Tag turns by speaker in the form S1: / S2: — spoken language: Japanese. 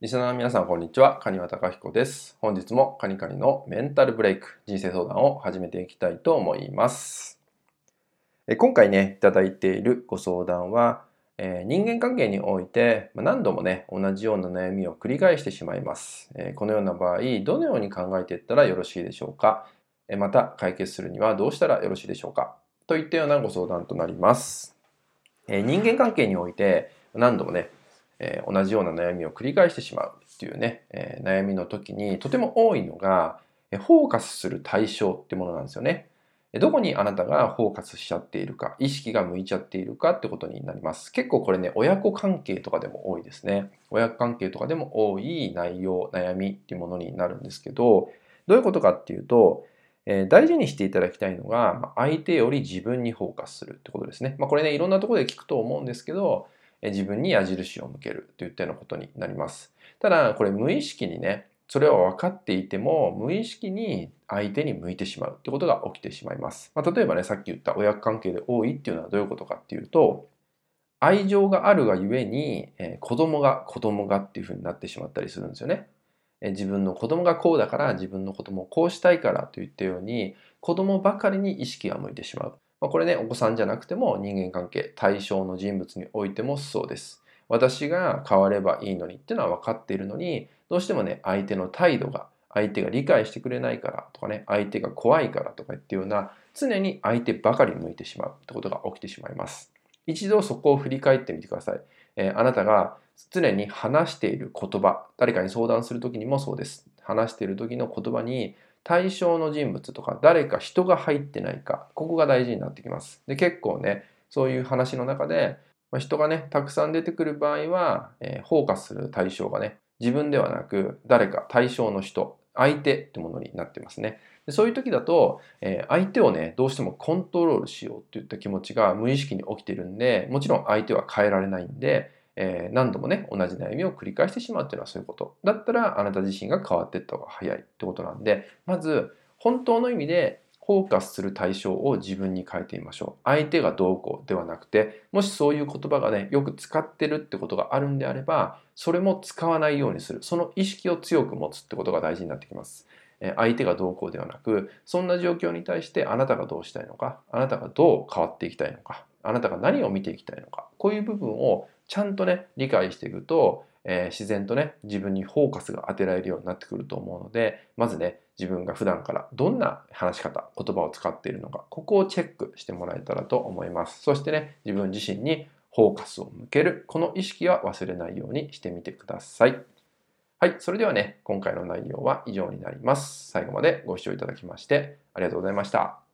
S1: リスナーの皆さん、こんにちは。カニワタカヒコです。本日もカニカニのメンタルブレイク、人生相談を始めていきたいと思います。今回ね、いただいているご相談は、え、人間関係において何度もね、同じような悩みを繰り返してしまいます。え、このような場合、どのように考えていったらよろしいでしょうか、え、また、解決するにはどうしたらよろしいでしょうか？といったようなご相談となります。え人間関係において何度もね、え同じような悩みを繰り返してしまうっていうね、え悩みの時にとても多いのが、えフォーカスする対象ってものなんですよね。どこにあなたがフォーカスしちゃっているか、意識が向いちゃっているかってことになります。結構これね、親子関係とかでも多いですね。親子関係とかでも多い内容、悩みっていうものになるんですけど、どういうことかっていうと、えー、大事にしていただきたいのが、ま相手より自分にフォーカスするってことですね。まあ、これね、いろんなところで聞くと思うんですけど、自分に矢印を向けるといったようなことになります。ただ、これ無意識にね、それは分かっていても無意識に相手に向いてしまうってことが起きてしまいます。まあ、例えばね、さっき言った親子関係で多いっていうのはどういうことかっていうと、愛情があるがゆえに、えー、子供が子供がっていうふうになってしまったりするんですよね。えー、自分の子供がこうだから自分の子供をこうしたいからといったように子供ばかりに意識が向いてしまう。まあ、これね、お子さんじゃなくても人間関係、対象の人物においてもそうです。私が変わればいいのにっていうのは分かっているのに、どうしてもね、相手の態度が、相手が理解してくれないからとかね、相手が怖いからとかっていうような、常に相手ばかり向いてしまうってことが起きてしまいます。一度そこを振り返ってみてください。えー、あなたが常に話している言葉、誰かに相談するときにもそうです。話している時の言葉に対象の人物とか誰か人が入ってないか、ここが大事になってきます。で、結構ね、そういう話の中で、まあ人がね、たくさん出てくる場合は、えー、フォーカスする対象がね、自分ではなく誰か対象の人、相手ってものになってますね。でそういう時だと、えー、相手をね、どうしてもコントロールしようっていった気持ちが無意識に起きてるんで、もちろん相手は変えられないんで、えー、何度もね、同じ悩みを繰り返してしまうっていうのはそういうこと。だったら、あなた自身が変わっていった方が早いってことなんで、まず、本当の意味でフォーカスする対象を自分に変えてみましょう。相手がどうこうではなくて、もしそういう言葉がね、よく使ってるってことがあるんであれば、それも使わないようにする。その意識を強く持つってことが大事になってきます。相手がどうこうではなく、そんな状況に対してあなたがどうしたいのか、あなたがどう変わっていきたいのか、あなたが何を見ていきたいのか、こういう部分をちゃんとね、理解していくと、えー、自然とね、自分にフォーカスが当てられるようになってくると思うので、まずね、自分が普段からどんな話し方、言葉を使っているのか、ここをチェックしてもらえたらと思います。そしてね、自分自身にフォーカスを向ける、この意識は忘れないようにしてみてください。はい、それではね、今回の内容は以上になります。最後までご視聴いただきましてありがとうございました。